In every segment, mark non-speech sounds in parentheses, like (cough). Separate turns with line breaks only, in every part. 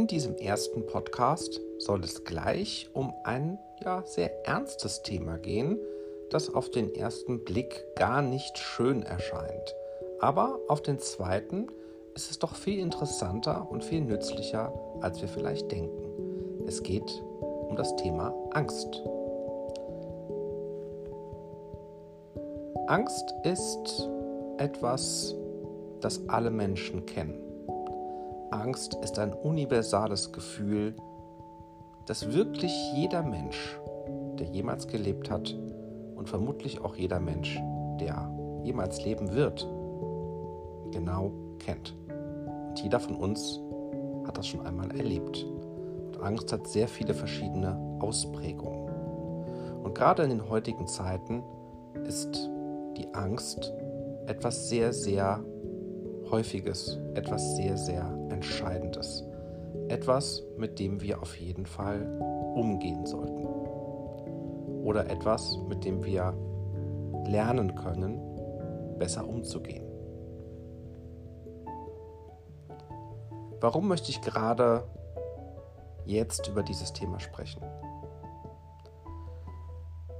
In diesem ersten Podcast soll es gleich um ein ja, sehr ernstes Thema gehen, das auf den ersten Blick gar nicht schön erscheint. Aber auf den zweiten ist es doch viel interessanter und viel nützlicher, als wir vielleicht denken. Es geht um das Thema Angst. Angst ist etwas, das alle Menschen kennen. Angst ist ein universales Gefühl, das wirklich jeder Mensch, der jemals gelebt hat und vermutlich auch jeder Mensch, der jemals leben wird, genau kennt. Und jeder von uns hat das schon einmal erlebt. Und Angst hat sehr viele verschiedene Ausprägungen. Und gerade in den heutigen Zeiten ist die Angst etwas sehr, sehr Häufiges, etwas sehr, sehr Entscheidendes. Etwas, mit dem wir auf jeden Fall umgehen sollten. Oder etwas, mit dem wir lernen können, besser umzugehen. Warum möchte ich gerade jetzt über dieses Thema sprechen?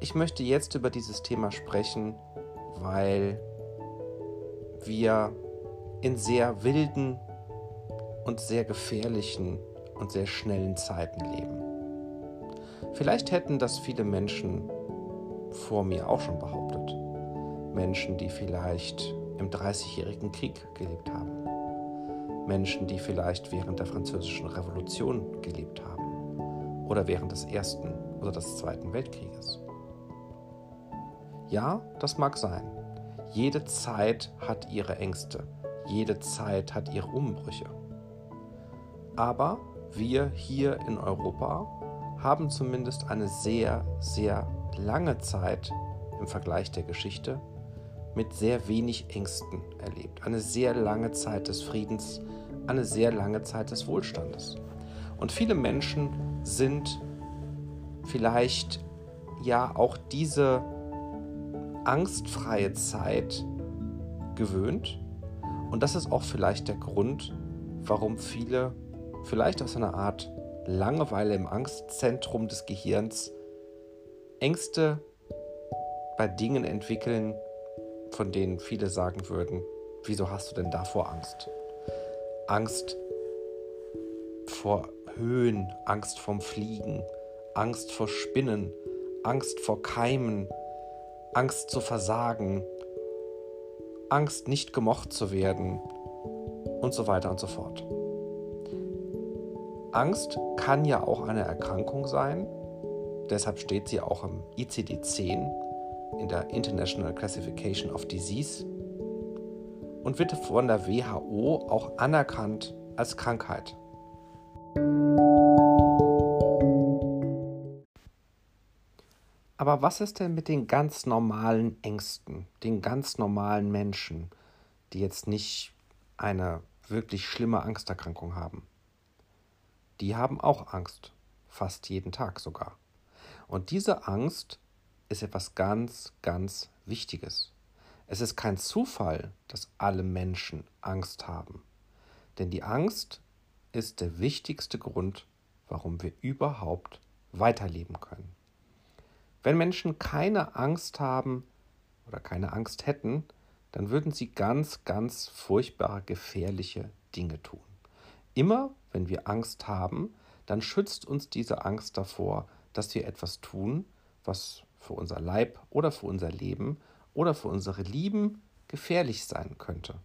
Ich möchte jetzt über dieses Thema sprechen, weil wir in sehr wilden und sehr gefährlichen und sehr schnellen Zeiten leben. Vielleicht hätten das viele Menschen vor mir auch schon behauptet. Menschen, die vielleicht im Dreißigjährigen Krieg gelebt haben. Menschen, die vielleicht während der Französischen Revolution gelebt haben. Oder während des Ersten oder des Zweiten Weltkrieges. Ja, das mag sein. Jede Zeit hat ihre Ängste, jede Zeit hat ihre Umbrüche. Aber wir hier in Europa haben zumindest eine sehr, sehr lange Zeit im Vergleich der Geschichte mit sehr wenig Ängsten erlebt. Eine sehr lange Zeit des Friedens, eine sehr lange Zeit des Wohlstandes. Und viele Menschen sind vielleicht ja auch diese angstfreie Zeit gewöhnt und das ist auch vielleicht der Grund, warum viele vielleicht aus einer Art Langeweile im Angstzentrum des Gehirns Ängste bei Dingen entwickeln, von denen viele sagen würden, wieso hast du denn davor Angst? Angst vor Höhen, Angst vorm Fliegen, Angst vor Spinnen, Angst vor Keimen, Angst zu versagen, Angst, nicht gemocht zu werden und so weiter und so fort. Angst kann ja auch eine Erkrankung sein, deshalb steht sie auch im ICD-10 in der International Classification of Disease und wird von der WHO auch anerkannt als Krankheit. Aber was ist denn mit den ganz normalen Ängsten, den ganz normalen Menschen, die jetzt nicht eine wirklich schlimme Angsterkrankung haben? Die haben auch Angst, fast jeden Tag sogar. Und diese Angst ist etwas ganz, ganz Wichtiges. Es ist kein Zufall, dass alle Menschen Angst haben. Denn die Angst ist der wichtigste Grund, warum wir überhaupt weiterleben können. Wenn Menschen keine Angst haben oder keine Angst hätten, dann würden sie ganz, ganz furchtbare, gefährliche Dinge tun. Immer wenn wir Angst haben, dann schützt uns diese Angst davor, dass wir etwas tun, was für unser Leib oder für unser Leben oder für unsere Lieben gefährlich sein könnte.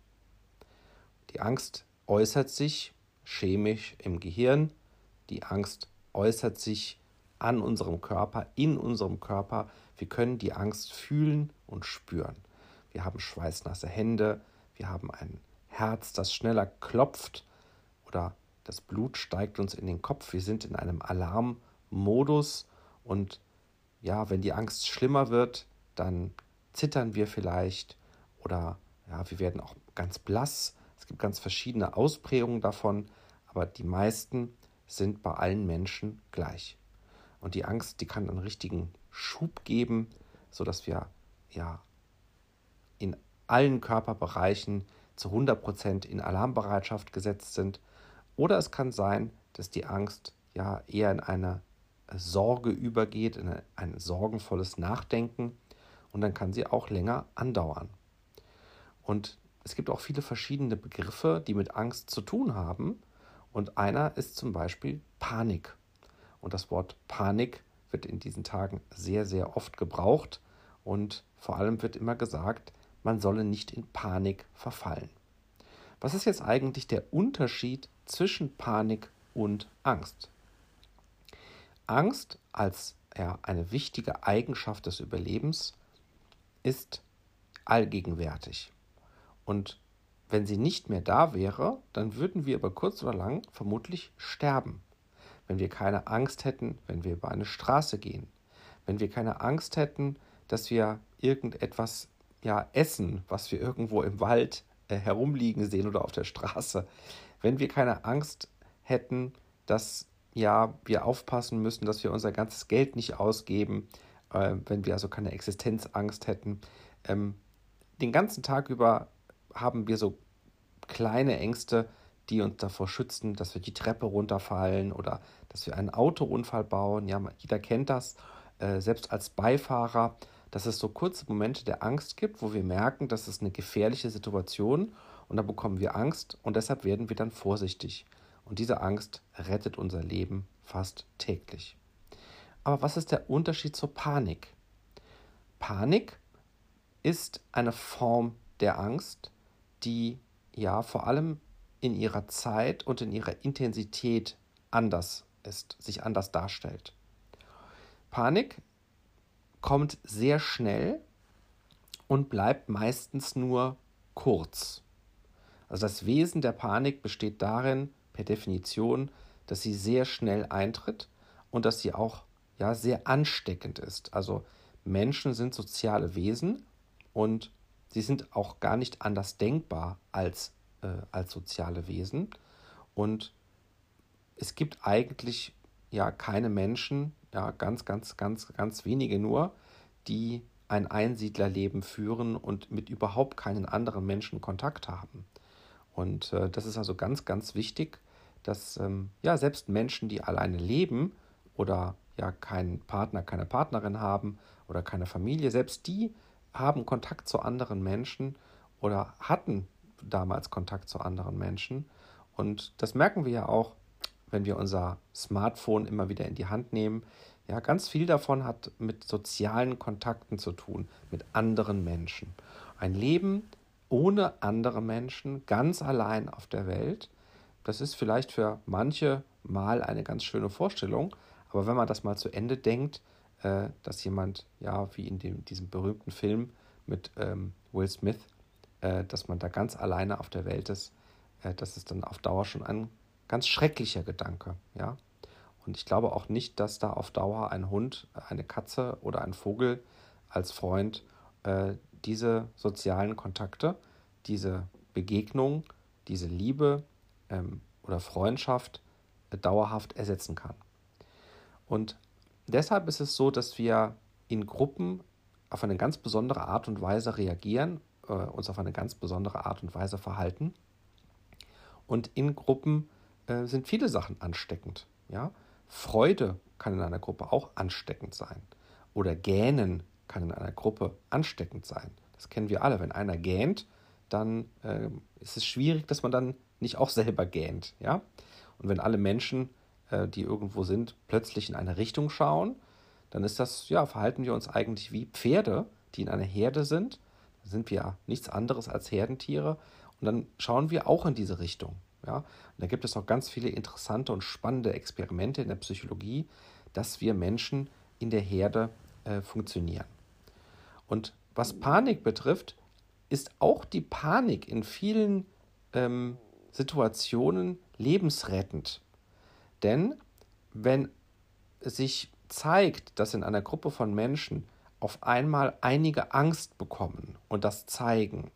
Die Angst äußert sich chemisch im Gehirn, die Angst äußert sich an unserem Körper, in unserem Körper. Wir können die Angst fühlen und spüren. Wir haben schweißnasse Hände, wir haben ein Herz, das schneller klopft oder das Blut steigt uns in den Kopf. Wir sind in einem Alarmmodus und ja, wenn die Angst schlimmer wird, dann zittern wir vielleicht oder ja, wir werden auch ganz blass. Es gibt ganz verschiedene Ausprägungen davon, aber die meisten sind bei allen Menschen gleich. Und die Angst, die kann einen richtigen Schub geben, sodass wir ja in allen Körperbereichen zu 100% in Alarmbereitschaft gesetzt sind. Oder es kann sein, dass die Angst ja eher in eine Sorge übergeht, in ein sorgenvolles Nachdenken und dann kann sie auch länger andauern. Und es gibt auch viele verschiedene Begriffe, die mit Angst zu tun haben. Und einer ist zum Beispiel Panik. Und das Wort Panik wird in diesen Tagen sehr, sehr oft gebraucht. Und vor allem wird immer gesagt, man solle nicht in Panik verfallen. Was ist jetzt eigentlich der Unterschied zwischen Panik und Angst? Angst als ja, eine wichtige Eigenschaft des Überlebens ist allgegenwärtig. Und wenn sie nicht mehr da wäre, dann würden wir über kurz oder lang vermutlich sterben. Wenn wir keine Angst hätten, wenn wir über eine Straße gehen, wenn wir keine Angst hätten, dass wir irgendetwas ja essen, was wir irgendwo im Wald äh, herumliegen sehen oder auf der Straße, wenn wir keine Angst hätten, dass ja wir aufpassen müssen, dass wir unser ganzes Geld nicht ausgeben, äh, wenn wir also keine Existenzangst hätten. Ähm, den ganzen Tag über haben wir so kleine Ängste, die uns davor schützen, dass wir die Treppe runterfallen oder dass wir einen Autounfall bauen. Ja, jeder kennt das, äh, selbst als Beifahrer, dass es so kurze Momente der Angst gibt, wo wir merken, das ist eine gefährliche Situation und dann bekommen wir Angst und deshalb werden wir dann vorsichtig. Und diese Angst rettet unser Leben fast täglich. Aber was ist der Unterschied zur Panik? Panik ist eine Form der Angst, die ja vor allem in ihrer Zeit und in ihrer Intensität anders ist, sich anders darstellt. Panik kommt sehr schnell und bleibt meistens nur kurz. Also das Wesen der Panik besteht darin, per Definition, dass sie sehr schnell eintritt und dass sie auch ja sehr ansteckend ist. Also Menschen sind soziale Wesen und sie sind auch gar nicht anders denkbar als, äh, als soziale Wesen. Und es gibt eigentlich ja keine Menschen, ja ganz, ganz, ganz, ganz wenige nur, die ein Einsiedlerleben führen und mit überhaupt keinen anderen Menschen Kontakt haben. Und äh, das ist also ganz, ganz wichtig, dass ähm, ja selbst Menschen, die alleine leben oder ja keinen Partner, keine Partnerin haben oder keine Familie, selbst die haben Kontakt zu anderen Menschen oder hatten damals Kontakt zu anderen Menschen. Und das merken wir ja auch, wenn wir unser Smartphone immer wieder in die Hand nehmen. Ja, ganz viel davon hat mit sozialen Kontakten zu tun, mit anderen Menschen. Ein Leben ohne andere Menschen, ganz allein auf der Welt, das ist vielleicht für manche mal eine ganz schöne Vorstellung, aber wenn man das mal zu Ende denkt, äh, dass jemand, ja, wie in dem, diesem berühmten Film mit ähm, Will Smith, äh, dass man da ganz alleine auf der Welt ist, äh, das ist dann auf Dauer schon ein ganz schrecklicher Gedanke, ja. Und ich glaube auch nicht, dass da auf Dauer ein Hund, eine Katze oder ein Vogel als Freund äh, diese sozialen Kontakte, diese Begegnung, diese Liebe, ähm, oder Freundschaft äh, dauerhaft ersetzen kann. Und deshalb ist es so, dass wir in Gruppen auf eine ganz besondere Art und Weise reagieren, äh, uns auf eine ganz besondere Art und Weise verhalten. Und in Gruppen äh, sind viele Sachen ansteckend. Ja? Freude kann in einer Gruppe auch ansteckend sein. Oder Gähnen kann in einer Gruppe ansteckend sein. Das kennen wir alle. Wenn einer gähnt, dann äh, ist es schwierig, dass man dann nicht auch selber gähnt. Ja? Und wenn alle Menschen, äh, die irgendwo sind, plötzlich in eine Richtung schauen, dann ist das, ja, verhalten wir uns eigentlich wie Pferde, die in einer Herde sind. Da sind wir ja nichts anderes als Herdentiere. Und dann schauen wir auch in diese Richtung. Ja? Und da gibt es noch ganz viele interessante und spannende Experimente in der Psychologie, dass wir Menschen in der Herde äh, funktionieren. Und was Panik betrifft, ist auch die Panik in vielen ähm, Situationen lebensrettend. Denn wenn sich zeigt, dass in einer Gruppe von Menschen auf einmal einige Angst bekommen und das zeigen,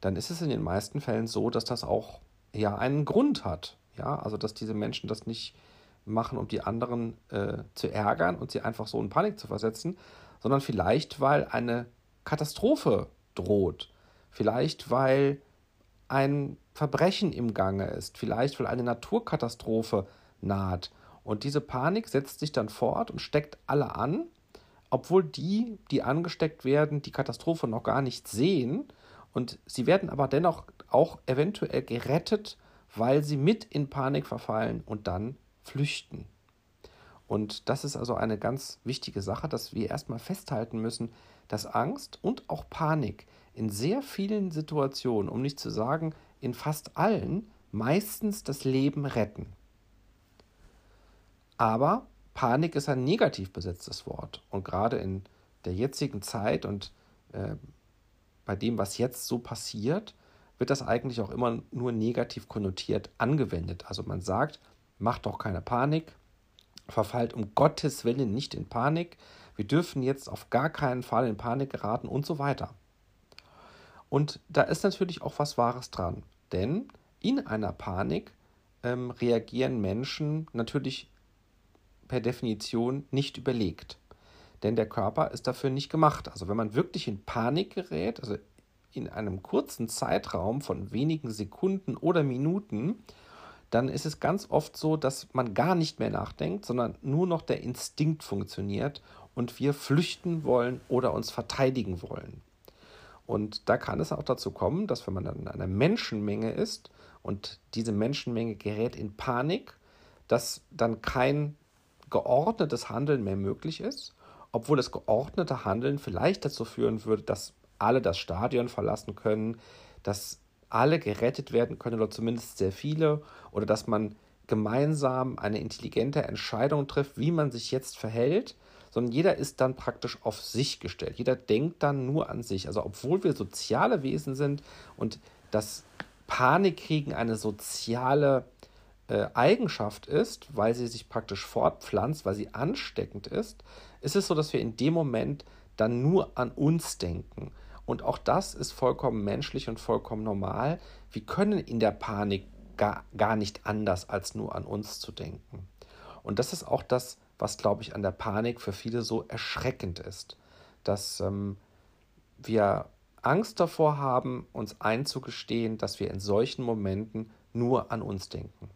dann ist es in den meisten Fällen so, dass das auch ja einen Grund hat. Ja, also dass diese Menschen das nicht machen, um die anderen äh, zu ärgern und sie einfach so in Panik zu versetzen, sondern vielleicht, weil eine Katastrophe droht. Vielleicht, weil ein Verbrechen im Gange ist, vielleicht weil eine Naturkatastrophe naht. Und diese Panik setzt sich dann fort und steckt alle an, obwohl die, die angesteckt werden, die Katastrophe noch gar nicht sehen. Und sie werden aber dennoch auch eventuell gerettet, weil sie mit in Panik verfallen und dann flüchten. Und das ist also eine ganz wichtige Sache, dass wir erstmal festhalten müssen, dass Angst und auch Panik in sehr vielen Situationen, um nicht zu sagen in fast allen, meistens das Leben retten. Aber Panik ist ein negativ besetztes Wort. Und gerade in der jetzigen Zeit und äh, bei dem, was jetzt so passiert, wird das eigentlich auch immer nur negativ konnotiert angewendet. Also man sagt, macht doch keine Panik, verfallt um Gottes Willen nicht in Panik, wir dürfen jetzt auf gar keinen Fall in Panik geraten und so weiter. Und da ist natürlich auch was Wahres dran, denn in einer Panik ähm, reagieren Menschen natürlich per Definition nicht überlegt. Denn der Körper ist dafür nicht gemacht. Also wenn man wirklich in Panik gerät, also in einem kurzen Zeitraum von wenigen Sekunden oder Minuten, dann ist es ganz oft so, dass man gar nicht mehr nachdenkt, sondern nur noch der Instinkt funktioniert und wir flüchten wollen oder uns verteidigen wollen. Und da kann es auch dazu kommen, dass wenn man dann in einer Menschenmenge ist und diese Menschenmenge gerät in Panik, dass dann kein geordnetes Handeln mehr möglich ist, obwohl das geordnete Handeln vielleicht dazu führen würde, dass alle das Stadion verlassen können, dass alle gerettet werden können oder zumindest sehr viele oder dass man gemeinsam eine intelligente Entscheidung trifft, wie man sich jetzt verhält, sondern jeder ist dann praktisch auf sich gestellt. Jeder denkt dann nur an sich. Also obwohl wir soziale Wesen sind und das Panikkriegen eine soziale äh, Eigenschaft ist, weil sie sich praktisch fortpflanzt, weil sie ansteckend ist, ist es so, dass wir in dem Moment dann nur an uns denken. Und auch das ist vollkommen menschlich und vollkommen normal. Wir können in der Panik gar, gar nicht anders, als nur an uns zu denken. Und das ist auch das, was, glaube ich, an der Panik für viele so erschreckend ist. Dass ähm, wir Angst davor haben, uns einzugestehen, dass wir in solchen Momenten nur an uns denken.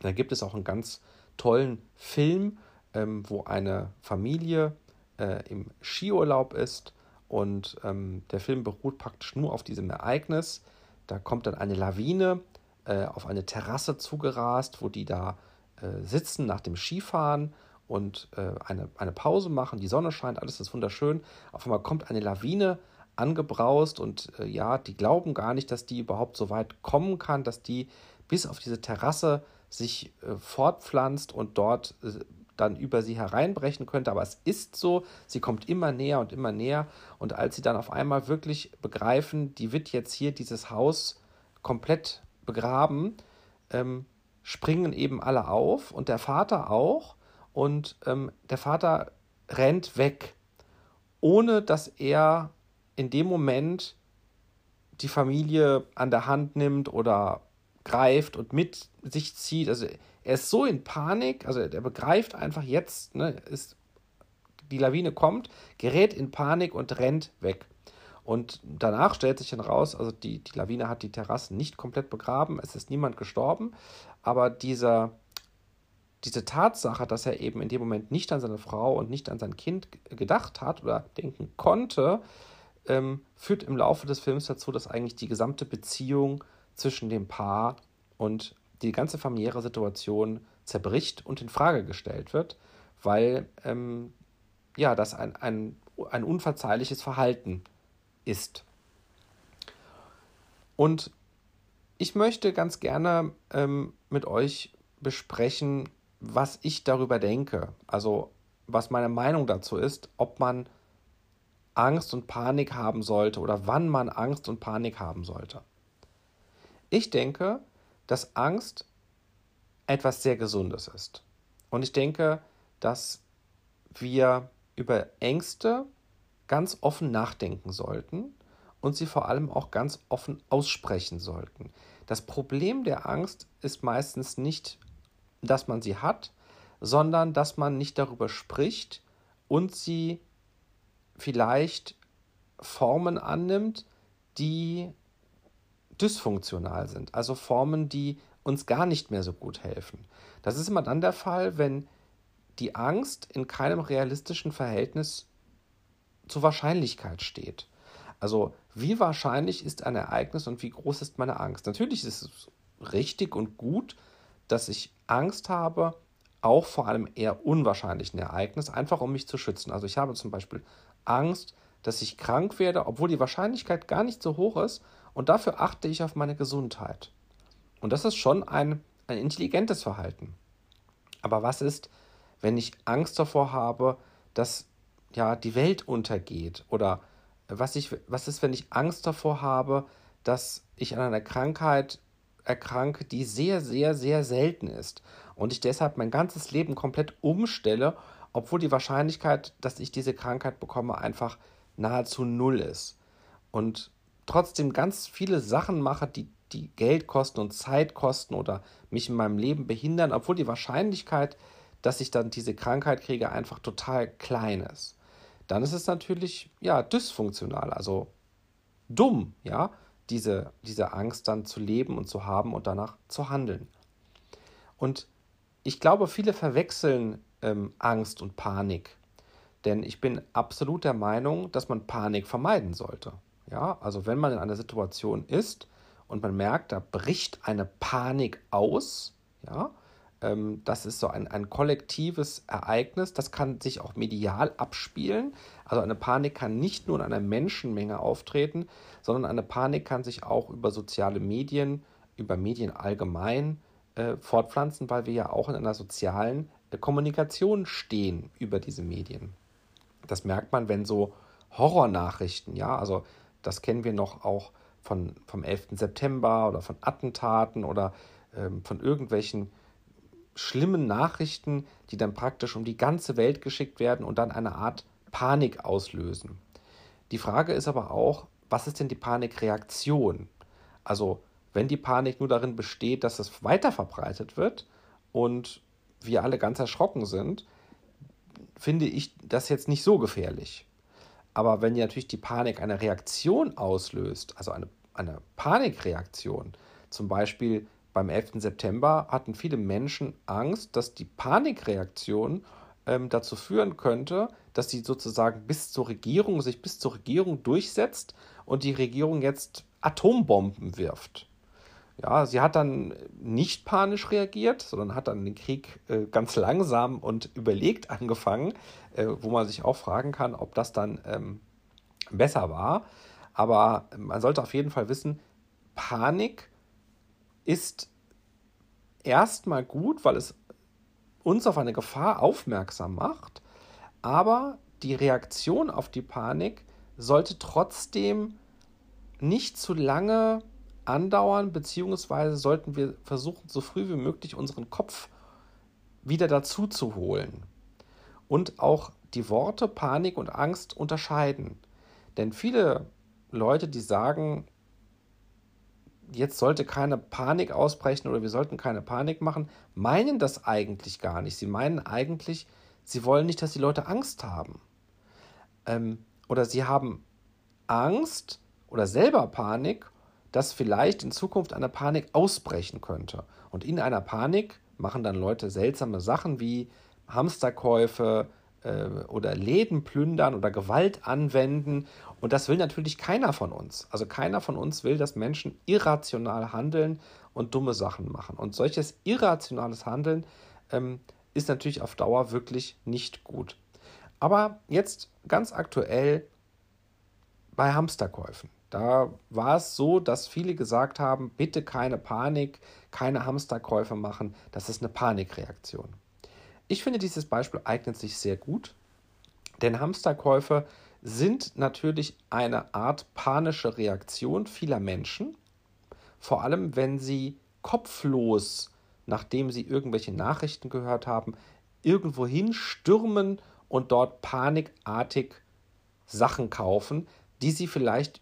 Da gibt es auch einen ganz tollen Film, ähm, wo eine Familie äh, im Skiurlaub ist und ähm, der Film beruht praktisch nur auf diesem Ereignis. Da kommt dann eine Lawine äh, auf eine Terrasse zugerast, wo die da äh, sitzen nach dem Skifahren und äh, eine, eine Pause machen. Die Sonne scheint, alles ist wunderschön. Auf einmal kommt eine Lawine angebraust und äh, ja, die glauben gar nicht, dass die überhaupt so weit kommen kann, dass die bis auf diese Terrasse sich äh, fortpflanzt und dort äh, dann über sie hereinbrechen könnte. Aber es ist so, sie kommt immer näher und immer näher. Und als sie dann auf einmal wirklich begreifen, die wird jetzt hier dieses Haus komplett begraben, ähm, springen eben alle auf und der Vater auch. Und ähm, der Vater rennt weg, ohne dass er in dem Moment die Familie an der Hand nimmt oder greift und mit sich zieht. Also er ist so in Panik, also er begreift einfach jetzt, ne, ist, die Lawine kommt, gerät in Panik und rennt weg. Und danach stellt sich dann raus, also die, die Lawine hat die Terrassen nicht komplett begraben, es ist niemand gestorben, aber dieser, diese Tatsache, dass er eben in dem Moment nicht an seine Frau und nicht an sein Kind gedacht hat oder denken konnte, ähm, führt im Laufe des Films dazu, dass eigentlich die gesamte Beziehung zwischen dem Paar und die ganze familiäre Situation zerbricht und in Frage gestellt wird, weil ähm, ja, das ein, ein, ein unverzeihliches Verhalten ist. Und ich möchte ganz gerne ähm, mit euch besprechen, was ich darüber denke. Also was meine Meinung dazu ist, ob man Angst und Panik haben sollte oder wann man Angst und Panik haben sollte. Ich denke, dass Angst etwas sehr Gesundes ist. Und ich denke, dass wir über Ängste ganz offen nachdenken sollten und sie vor allem auch ganz offen aussprechen sollten. Das Problem der Angst ist meistens nicht, dass man sie hat, sondern dass man nicht darüber spricht und sie vielleicht Formen annimmt, die dysfunktional sind, also Formen, die uns gar nicht mehr so gut helfen. Das ist immer dann der Fall, wenn die Angst in keinem realistischen Verhältnis zur Wahrscheinlichkeit steht. Also wie wahrscheinlich ist ein Ereignis und wie groß ist meine Angst? Natürlich ist es richtig und gut, dass ich Angst habe, auch vor einem eher unwahrscheinlichen Ereignis, einfach um mich zu schützen. Also ich habe zum Beispiel Angst, dass ich krank werde, obwohl die Wahrscheinlichkeit gar nicht so hoch ist und dafür achte ich auf meine Gesundheit. Und das ist schon ein, ein intelligentes Verhalten. Aber was ist, wenn ich Angst davor habe, dass ja die Welt untergeht? Oder was, ich, was ist, wenn ich Angst davor habe, dass ich an einer Krankheit erkranke, die sehr, sehr, sehr selten ist und ich deshalb mein ganzes Leben komplett umstelle, obwohl die Wahrscheinlichkeit, dass ich diese Krankheit bekomme, einfach nahezu null ist. Und trotzdem ganz viele Sachen mache, die, die Geld kosten und Zeit kosten oder mich in meinem Leben behindern, obwohl die Wahrscheinlichkeit, dass ich dann diese Krankheit kriege, einfach total klein ist. Dann ist es natürlich ja dysfunktional, also dumm, ja, diese, diese Angst dann zu leben und zu haben und danach zu handeln. Und ich glaube, viele verwechseln ähm, Angst und Panik. Denn ich bin absolut der Meinung, dass man Panik vermeiden sollte. Ja, also wenn man in einer Situation ist und man merkt, da bricht eine Panik aus, ja, ähm, das ist so ein, ein kollektives Ereignis, das kann sich auch medial abspielen. Also eine Panik kann nicht nur in einer Menschenmenge auftreten, sondern eine Panik kann sich auch über soziale Medien, über Medien allgemein äh, fortpflanzen, weil wir ja auch in einer sozialen äh, Kommunikation stehen über diese Medien. Das merkt man, wenn so Horrornachrichten, ja, also das kennen wir noch auch von, vom 11. September oder von Attentaten oder ähm, von irgendwelchen schlimmen Nachrichten, die dann praktisch um die ganze Welt geschickt werden und dann eine Art Panik auslösen. Die Frage ist aber auch, was ist denn die Panikreaktion? Also, wenn die Panik nur darin besteht, dass es weiter verbreitet wird und wir alle ganz erschrocken sind, finde ich das jetzt nicht so gefährlich. Aber wenn natürlich die Panik eine Reaktion auslöst, also eine, eine Panikreaktion, zum Beispiel beim 11. September hatten viele Menschen Angst, dass die Panikreaktion ähm, dazu führen könnte, dass sie sozusagen bis zur Regierung, sich bis zur Regierung durchsetzt und die Regierung jetzt Atombomben wirft. Ja, sie hat dann nicht panisch reagiert, sondern hat dann den Krieg äh, ganz langsam und überlegt angefangen, äh, wo man sich auch fragen kann, ob das dann ähm, besser war. Aber man sollte auf jeden Fall wissen, Panik ist erstmal gut, weil es uns auf eine Gefahr aufmerksam macht, aber die Reaktion auf die Panik sollte trotzdem nicht zu lange andauern, beziehungsweise sollten wir versuchen, so früh wie möglich unseren Kopf wieder dazu zu holen. Und auch die Worte Panik und Angst unterscheiden. Denn viele Leute, die sagen, jetzt sollte keine Panik ausbrechen oder wir sollten keine Panik machen, meinen das eigentlich gar nicht. Sie meinen eigentlich, sie wollen nicht, dass die Leute Angst haben. Ähm, oder sie haben Angst oder selber Panik, dass vielleicht in Zukunft eine Panik ausbrechen könnte. Und in einer Panik machen dann Leute seltsame Sachen wie Hamsterkäufe, äh, oder Läden plündern oder Gewalt anwenden. Und das will natürlich keiner von uns. Also keiner von uns will, dass Menschen irrational handeln und dumme Sachen machen. Und solches irrationales Handeln ähm, ist natürlich auf Dauer wirklich nicht gut. Aber jetzt ganz aktuell bei Hamsterkäufen. Da war es so, dass viele gesagt haben, bitte keine Panik, keine Hamsterkäufe machen, das ist eine Panikreaktion. Ich finde, dieses Beispiel eignet sich sehr gut, denn Hamsterkäufe sind natürlich eine Art panische Reaktion vieler Menschen, vor allem wenn sie kopflos, nachdem sie irgendwelche Nachrichten gehört haben, irgendwohin stürmen und dort panikartig Sachen kaufen, die sie vielleicht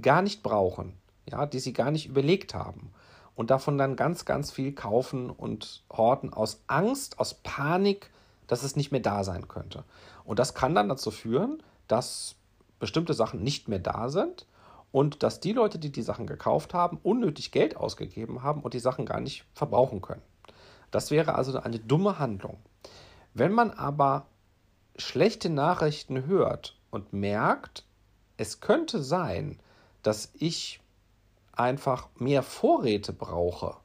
gar nicht brauchen, ja, die sie gar nicht überlegt haben und davon dann ganz, ganz viel kaufen und horten aus Angst, aus Panik, dass es nicht mehr da sein könnte. Und das kann dann dazu führen, dass bestimmte Sachen nicht mehr da sind und dass die Leute, die die Sachen gekauft haben, unnötig Geld ausgegeben haben und die Sachen gar nicht verbrauchen können. Das wäre also eine dumme Handlung. Wenn man aber schlechte Nachrichten hört und merkt, es könnte sein, dass ich einfach mehr Vorräte brauche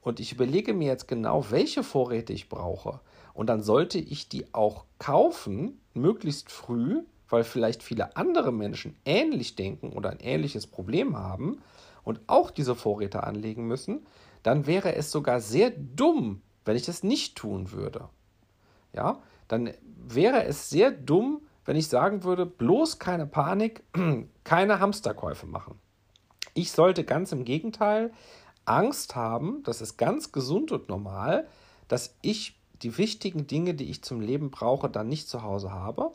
und ich überlege mir jetzt genau, welche Vorräte ich brauche und dann sollte ich die auch kaufen, möglichst früh, weil vielleicht viele andere Menschen ähnlich denken oder ein ähnliches Problem haben und auch diese Vorräte anlegen müssen, dann wäre es sogar sehr dumm, wenn ich das nicht tun würde. Ja, dann wäre es sehr dumm, wenn ich sagen würde, bloß keine Panik, (clears throat) keine Hamsterkäufe machen. Ich sollte ganz im Gegenteil Angst haben, das ist ganz gesund und normal, dass ich die wichtigen Dinge, die ich zum Leben brauche, dann nicht zu Hause habe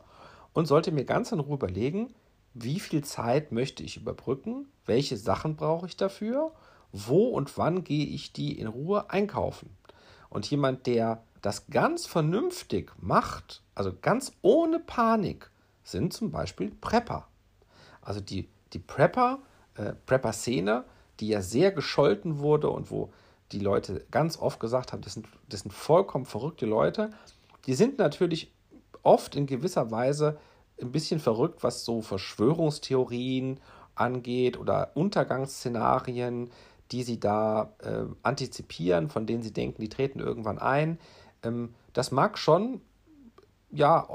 und sollte mir ganz in Ruhe überlegen, wie viel Zeit möchte ich überbrücken, welche Sachen brauche ich dafür, wo und wann gehe ich die in Ruhe einkaufen. Und jemand, der das ganz vernünftig macht, also ganz ohne Panik, sind zum Beispiel Prepper. Also die, die Prepper, äh, Prepper-Szene, die ja sehr gescholten wurde und wo die Leute ganz oft gesagt haben, das sind, das sind vollkommen verrückte Leute. Die sind natürlich oft in gewisser Weise ein bisschen verrückt, was so Verschwörungstheorien angeht oder Untergangsszenarien, die sie da äh, antizipieren, von denen sie denken, die treten irgendwann ein. Ähm, das mag schon ja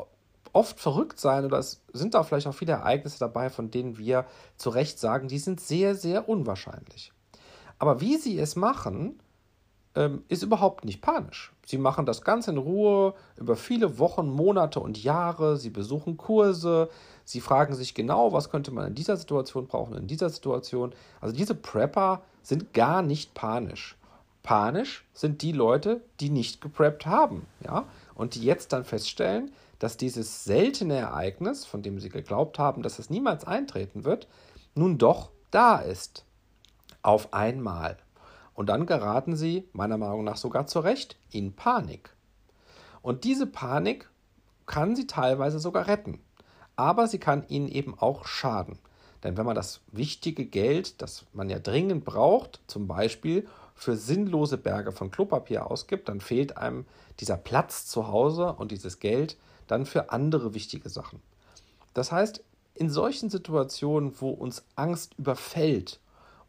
oft verrückt sein oder es sind da vielleicht auch viele Ereignisse dabei, von denen wir zu Recht sagen, die sind sehr, sehr unwahrscheinlich. Aber wie sie es machen, ähm, ist überhaupt nicht panisch. Sie machen das ganz in Ruhe über viele Wochen, Monate und Jahre. Sie besuchen Kurse. Sie fragen sich genau, was könnte man in dieser Situation brauchen, in dieser Situation. Also diese Prepper sind gar nicht panisch. Panisch sind die Leute, die nicht gepreppt haben, ja, und die jetzt dann feststellen, dass dieses seltene Ereignis, von dem sie geglaubt haben, dass es niemals eintreten wird, nun doch da ist. Auf einmal. Und dann geraten sie, meiner Meinung nach sogar zu Recht, in Panik. Und diese Panik kann sie teilweise sogar retten. Aber sie kann ihnen eben auch schaden. Denn wenn man das wichtige Geld, das man ja dringend braucht, zum Beispiel für sinnlose Berge von Klopapier ausgibt, dann fehlt einem dieser Platz zu Hause und dieses Geld dann für andere wichtige Sachen. Das heißt, in solchen Situationen, wo uns Angst überfällt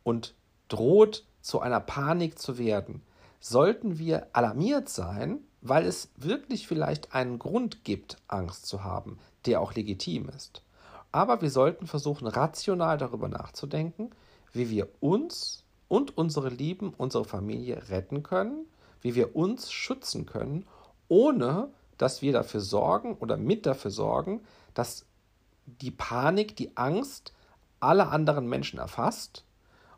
und droht, zu einer Panik zu werden, sollten wir alarmiert sein, weil es wirklich vielleicht einen Grund gibt, Angst zu haben, der auch legitim ist. Aber wir sollten versuchen, rational darüber nachzudenken, wie wir uns und unsere Lieben, unsere Familie retten können, wie wir uns schützen können, ohne dass wir dafür sorgen oder mit dafür sorgen, dass die Panik, die Angst alle anderen Menschen erfasst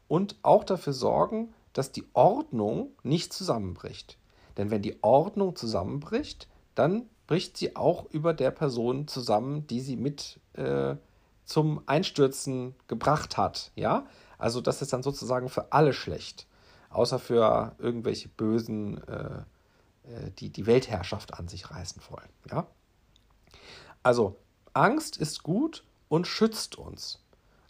und auch dafür sorgen, dass die Ordnung nicht zusammenbricht. Denn wenn die Ordnung zusammenbricht, dann bricht sie auch über der Person zusammen, die sie mit äh, zum Einstürzen gebracht hat. Ja, also das ist dann sozusagen für alle schlecht, außer für irgendwelche Bösen, äh, äh die die Weltherrschaft an sich reißen wollen. Ja, also Angst ist gut und schützt uns.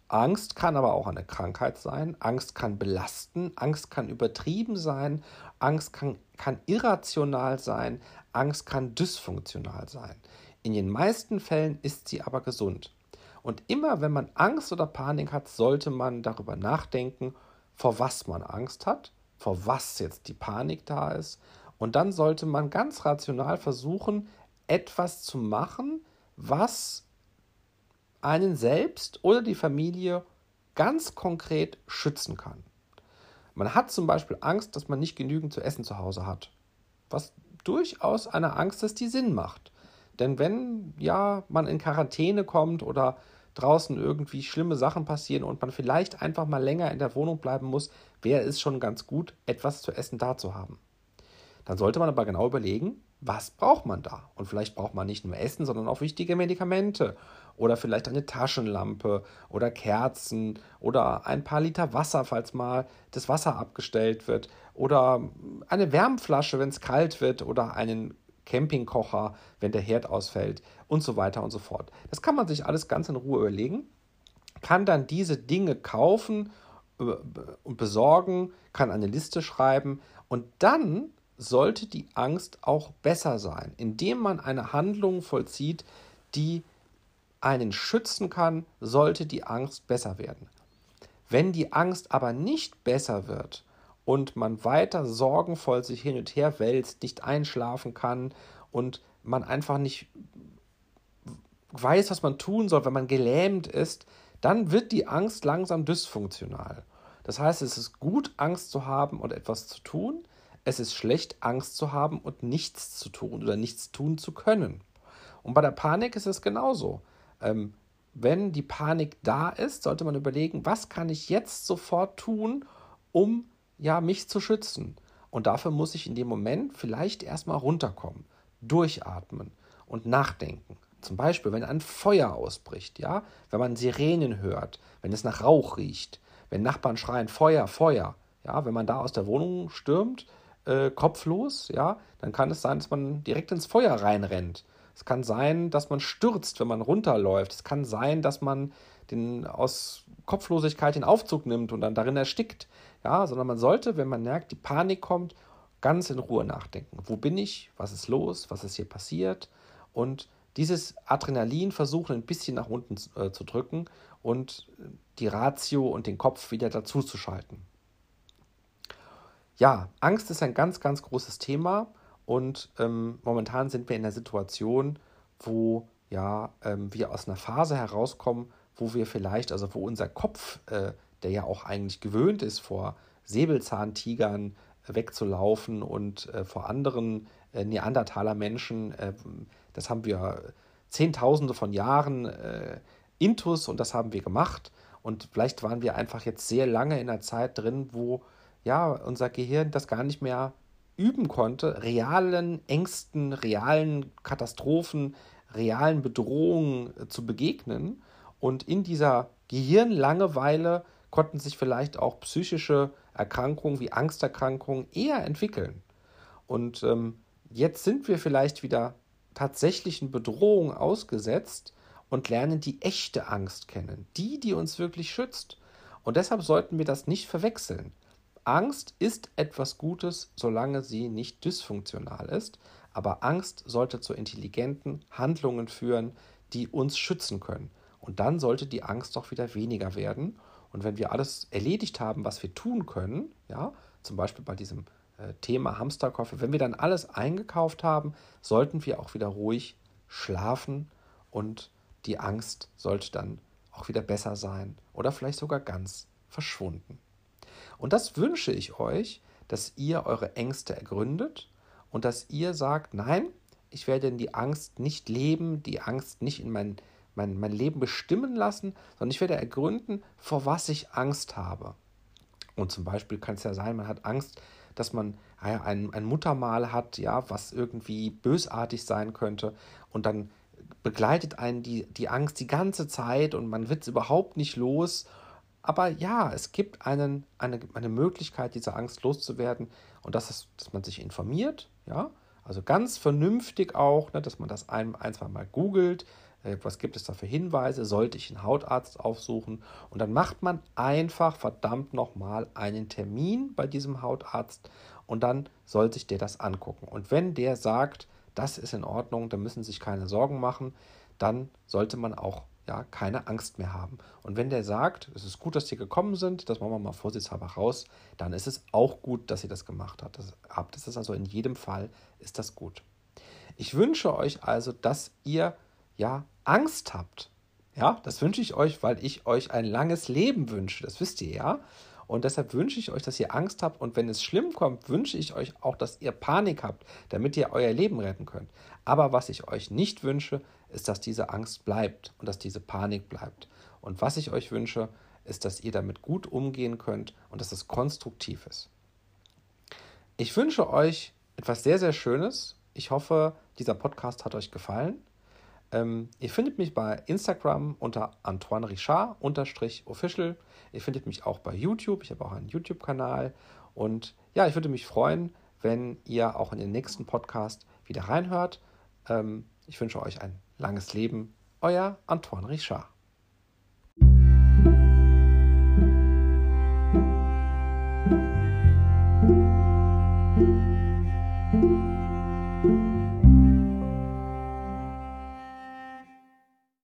Angst kann aber auch eine Krankheit sein. Angst kann belasten. Angst kann übertrieben sein. Angst kann, kann irrational sein. Angst kann dysfunktional sein. In den meisten Fällen ist sie aber gesund. Und immer wenn man Angst oder Panik hat, sollte man darüber nachdenken, vor was man Angst hat, vor was jetzt die Panik da ist. Und dann sollte man ganz rational versuchen, etwas zu machen, was einen selbst oder die Familie ganz konkret schützen kann. Man hat zum Beispiel Angst, dass man nicht genügend zu essen zu Hause hat, was durchaus eine Angst ist, die Sinn macht. Denn wenn ja man in Quarantäne kommt oder draußen irgendwie schlimme Sachen passieren und man vielleicht einfach mal länger in der Wohnung bleiben muss, wäre es schon ganz gut, etwas zu essen da zu haben. Dann sollte man aber genau überlegen, was braucht man da? Und vielleicht braucht man nicht nur Essen, sondern auch wichtige Medikamente oder vielleicht eine Taschenlampe oder Kerzen oder ein paar Liter Wasser, falls mal das Wasser abgestellt wird oder eine Wärmflasche, wenn es kalt wird oder einen Campingkocher, wenn der Herd ausfällt und so weiter und so fort. Das kann man sich alles ganz in Ruhe überlegen. kann dann diese Dinge kaufen äh, und besorgen, kann eine Liste schreiben und dann sollte die Angst auch besser sein, indem man eine Handlung vollzieht, die einen schützen kann, sollte die Angst besser werden. Wenn die Angst aber nicht besser wird und man weiter sorgenvoll sich hin und her wälzt, nicht einschlafen kann und man einfach nicht weiß, was man tun soll, wenn man gelähmt ist, dann wird die Angst langsam dysfunktional. Das heißt, es ist gut, Angst zu haben und etwas zu tun. Es ist schlecht, Angst zu haben und nichts zu tun oder nichts tun zu können. Und bei der Panik ist es genauso. Ähm, wenn die Panik da ist, sollte man überlegen, was kann ich jetzt sofort tun, um ja mich zu schützen. Und dafür muss ich in dem Moment vielleicht erstmal runterkommen, durchatmen und nachdenken. Zum Beispiel, wenn ein Feuer ausbricht, ja, wenn man Sirenen hört, wenn es nach Rauch riecht, wenn Nachbarn schreien Feuer, Feuer, ja, wenn man da aus der Wohnung stürmt, äh, kopflos, ja, dann kann es sein, dass man direkt ins Feuer reinrennt. Es kann sein, dass man stürzt, wenn man runterläuft. Es kann sein, dass man den, aus Kopflosigkeit den Aufzug nimmt und dann darin erstickt. Ja, sondern man sollte, wenn man merkt, die Panik kommt, ganz in Ruhe nachdenken. Wo bin ich? Was ist los? Was ist hier passiert? Und dieses Adrenalin versuchen ein bisschen nach unten äh, zu drücken und die Ratio und den Kopf wieder dazu zu schalten. Ja, Angst ist ein ganz, ganz großes Thema und ähm, momentan sind wir in der Situation, wo ja, ähm, wir aus einer Phase herauskommen, wo wir vielleicht, also wo unser Kopf, äh, der ja auch eigentlich gewöhnt ist, vor Säbelzahntigern äh, wegzulaufen und äh, vor anderen äh, Neandertaler Menschen, äh, das haben wir Zehntausende von Jahren äh, Intus und das haben wir gemacht. Und vielleicht waren wir einfach jetzt sehr lange in einer Zeit drin, wo ja unser Gehirn das gar nicht mehr üben konnte, realen Ängsten, realen Katastrophen, realen Bedrohungen äh, zu begegnen. Und in dieser Gehirnlangeweile konnten sich vielleicht auch psychische Erkrankungen wie Angsterkrankungen eher entwickeln. Und ähm, jetzt sind wir vielleicht wieder tatsächlichen Bedrohungen ausgesetzt und lernen die echte Angst kennen, die, die uns wirklich schützt. Und deshalb sollten wir das nicht verwechseln. Angst ist etwas Gutes, solange sie nicht dysfunktional ist, aber Angst sollte zu intelligenten Handlungen führen, die uns schützen können. Und dann sollte die Angst doch wieder weniger werden. Und wenn wir alles erledigt haben, was wir tun können, ja, zum Beispiel bei diesem äh, Thema Hamsterkoffer, wenn wir dann alles eingekauft haben, sollten wir auch wieder ruhig schlafen und die Angst sollte dann auch wieder besser sein oder vielleicht sogar ganz verschwunden. Und das wünsche ich euch, dass ihr eure Ängste ergründet und dass ihr sagt, nein, ich werde die Angst nicht leben, die Angst nicht in mein, mein, mein Leben bestimmen lassen, sondern ich werde ergründen, vor was ich Angst habe. Und zum Beispiel kann es ja sein, man hat Angst, dass man ein, ein Muttermal hat, ja, was irgendwie bösartig sein könnte. Und dann begleitet einen die, die Angst die ganze Zeit und man wird es überhaupt nicht los. Aber ja, es gibt einen, eine, eine Möglichkeit, diese Angst loszuwerden. Und das ist, dass man sich informiert, ja. Also ganz vernünftig auch, ne, dass man das ein, ein zwei Mal googelt. Äh, was gibt es da für Hinweise? Sollte ich einen Hautarzt aufsuchen? Und dann macht man einfach verdammt nochmal einen Termin bei diesem Hautarzt und dann soll sich der das angucken. Und wenn der sagt, das ist in Ordnung, da müssen sich keine Sorgen machen, dann sollte man auch ja, keine Angst mehr haben. Und wenn der sagt, es ist gut, dass Sie gekommen sind, das machen wir mal vorsichtshalber raus, dann ist es auch gut, dass Sie das gemacht habt. das ist also in jedem Fall ist das gut. Ich wünsche euch also, dass ihr ja Angst habt. Ja, das wünsche ich euch, weil ich euch ein langes Leben wünsche. Das wisst ihr ja. Und deshalb wünsche ich euch, dass ihr Angst habt. Und wenn es schlimm kommt, wünsche ich euch auch, dass ihr Panik habt, damit ihr euer Leben retten könnt. Aber was ich euch nicht wünsche, ist, dass diese Angst bleibt und dass diese Panik bleibt. Und was ich euch wünsche, ist, dass ihr damit gut umgehen könnt und dass es konstruktiv ist. Ich wünsche euch etwas sehr, sehr Schönes. Ich hoffe, dieser Podcast hat euch gefallen. Ähm, ihr findet mich bei Instagram unter Antoine Richard official. Ihr findet mich auch bei YouTube. Ich habe auch einen YouTube-Kanal. Und ja, ich würde mich freuen, wenn ihr auch in den nächsten Podcast wieder reinhört. Ähm, ich wünsche euch ein langes Leben. Euer Antoine Richard.